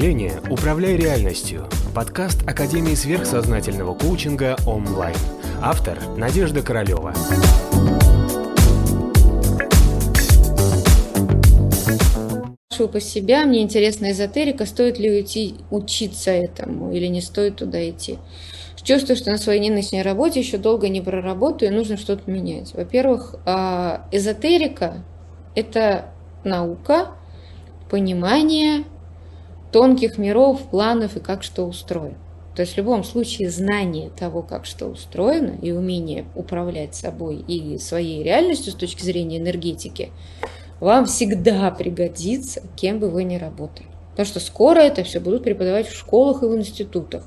мышления «Управляй реальностью» – подкаст Академии сверхсознательного коучинга онлайн. Автор – Надежда Королева. Спрашиваю по себя, мне интересна эзотерика, стоит ли уйти учиться этому или не стоит туда идти. Чувствую, что на своей нынешней работе еще долго не проработаю, и нужно что-то менять. Во-первых, а, эзотерика – это наука, понимание тонких миров, планов и как что устроено. То есть в любом случае знание того, как что устроено, и умение управлять собой и своей реальностью с точки зрения энергетики, вам всегда пригодится, кем бы вы ни работали. Потому что скоро это все будут преподавать в школах и в институтах.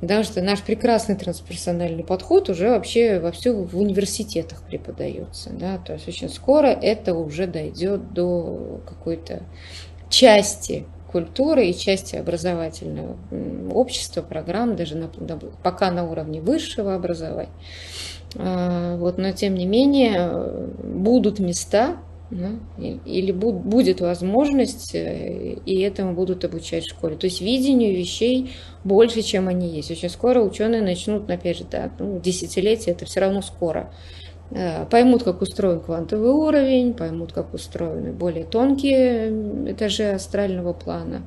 Потому что наш прекрасный трансперсональный подход уже вообще во все в университетах преподается. Да? То есть очень скоро это уже дойдет до какой-то части культуры и части образовательного общества, программ, даже на, пока на уровне высшего образования. А, вот, но тем не менее будут места, да, или будет возможность, э, и этому будут обучать в школе. То есть видению вещей больше, чем они есть. Очень скоро ученые начнут, опять же, да, ну, десятилетия, это все равно скоро Э, поймут, как устроен квантовый уровень, поймут, как устроены более тонкие этажи астрального плана,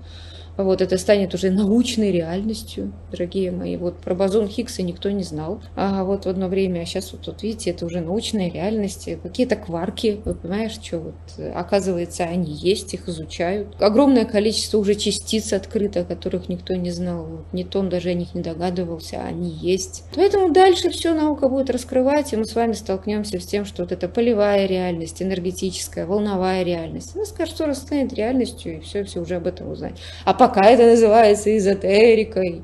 вот это станет уже научной реальностью, дорогие мои. Вот про бозон Хиггса никто не знал. А вот в одно время, а сейчас вот, вот видите, это уже научная реальность. Какие-то кварки, вы понимаешь, что вот оказывается они есть, их изучают. Огромное количество уже частиц открыто, которых никто не знал. Вот, Ньютон даже о них не догадывался, а они есть. Поэтому дальше все наука будет раскрывать, и мы с вами столкнемся с тем, что вот эта полевая реальность, энергетическая, волновая реальность, она что станет реальностью, и все, все уже об этом узнать. А пока это называется эзотерикой,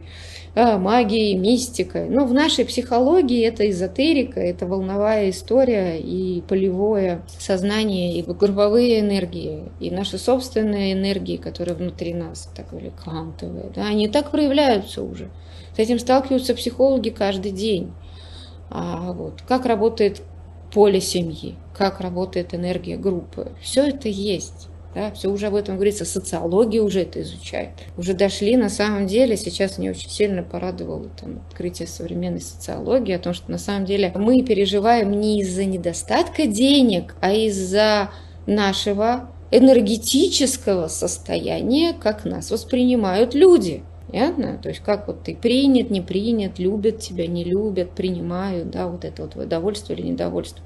а, магией, мистикой. Но в нашей психологии это эзотерика, это волновая история и полевое сознание, и групповые энергии, и наши собственные энергии, которые внутри нас, так или квантовые, да, они так проявляются уже. С этим сталкиваются психологи каждый день. А вот, как работает поле семьи, как работает энергия группы. Все это есть. Да, все уже об этом говорится, социология уже это изучает. Уже дошли, на самом деле, сейчас мне очень сильно порадовало там, открытие современной социологии, о том, что на самом деле мы переживаем не из-за недостатка денег, а из-за нашего энергетического состояния, как нас воспринимают люди. Понятно? То есть как вот ты принят, не принят, любят тебя, не любят, принимают, да, вот это вот удовольствие или недовольство.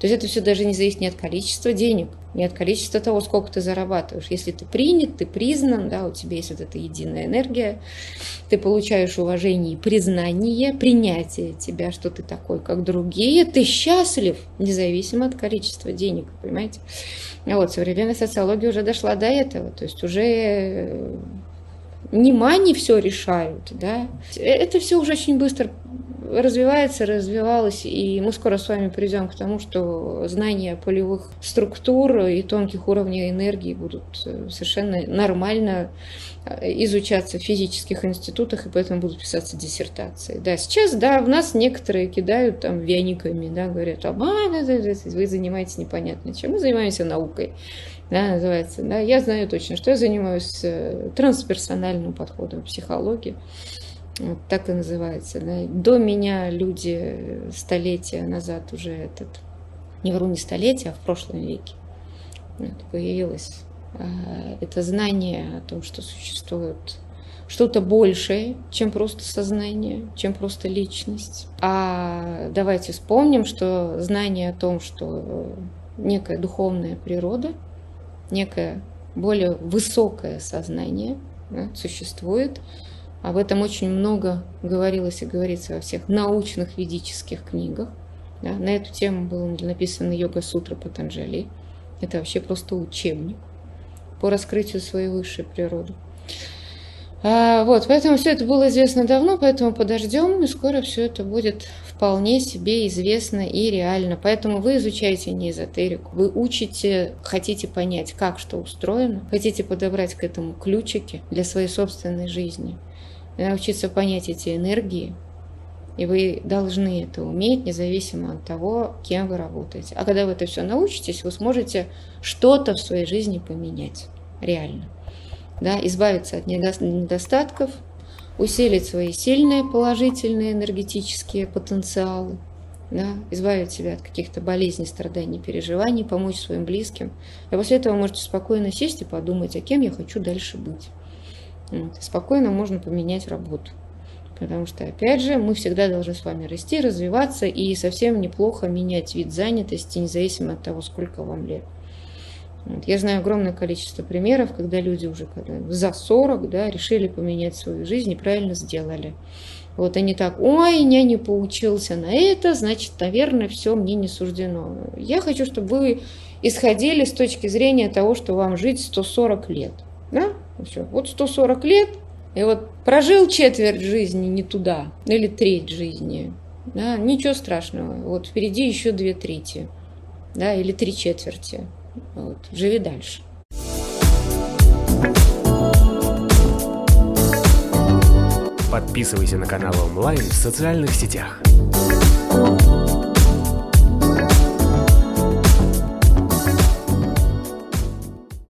То есть это все даже не зависит ни от количества денег, ни от количества того, сколько ты зарабатываешь. Если ты принят, ты признан, да, у тебя есть вот эта единая энергия, ты получаешь уважение и признание, принятие тебя, что ты такой, как другие, ты счастлив, независимо от количества денег, понимаете? Вот современная социология уже дошла до этого, то есть уже э, не мани все решают, да. Это все уже очень быстро развивается, развивалось, и мы скоро с вами придем к тому, что знания полевых структур и тонких уровней энергии будут э, совершенно нормально э, изучаться в физических институтах, и поэтому будут писаться диссертации. Да, сейчас, да, в нас некоторые кидают там вениками, да, говорят, а, вы занимаетесь непонятно чем, мы занимаемся наукой да, называется. Да. Я знаю точно, что я занимаюсь э, трансперсональным подходом в психологии. Вот так и называется. Да. До меня люди столетия назад уже этот, не вру не столетия, а в прошлом веке вот, появилось а, это знание о том, что существует что-то большее, чем просто сознание, чем просто личность. А давайте вспомним, что знание о том, что некая духовная природа, некое более высокое сознание да, существует, об этом очень много говорилось и говорится во всех научных ведических книгах. Да. На эту тему был написан йога-сутра Патанджали. Это вообще просто учебник по раскрытию своей высшей природы. А, вот, поэтому все это было известно давно, поэтому подождем, и скоро все это будет вполне себе известно и реально. Поэтому вы изучаете не эзотерику, вы учите, хотите понять, как что устроено, хотите подобрать к этому ключики для своей собственной жизни научиться понять эти энергии, и вы должны это уметь, независимо от того, кем вы работаете. А когда вы это все научитесь, вы сможете что-то в своей жизни поменять. Реально. да, избавиться от недостатков, усилить свои сильные положительные энергетические потенциалы, да, избавить себя от каких-то болезней, страданий, переживаний, помочь своим близким. И после этого можете спокойно сесть и подумать, а кем я хочу дальше быть. Спокойно можно поменять работу. Потому что, опять же, мы всегда должны с вами расти, развиваться и совсем неплохо менять вид занятости, независимо от того, сколько вам лет. Вот. Я знаю огромное количество примеров, когда люди уже когда за 40 да, решили поменять свою жизнь и правильно сделали. Вот они так, ой, я не поучился на это, значит, наверное, все мне не суждено. Я хочу, чтобы вы исходили с точки зрения того, что вам жить 140 лет. Да? Все. Вот 140 лет, и вот прожил четверть жизни не туда, или треть жизни, да, ничего страшного. Вот впереди еще две трети, да, или три четверти. Вот, живи дальше. Подписывайся на канал онлайн в социальных сетях.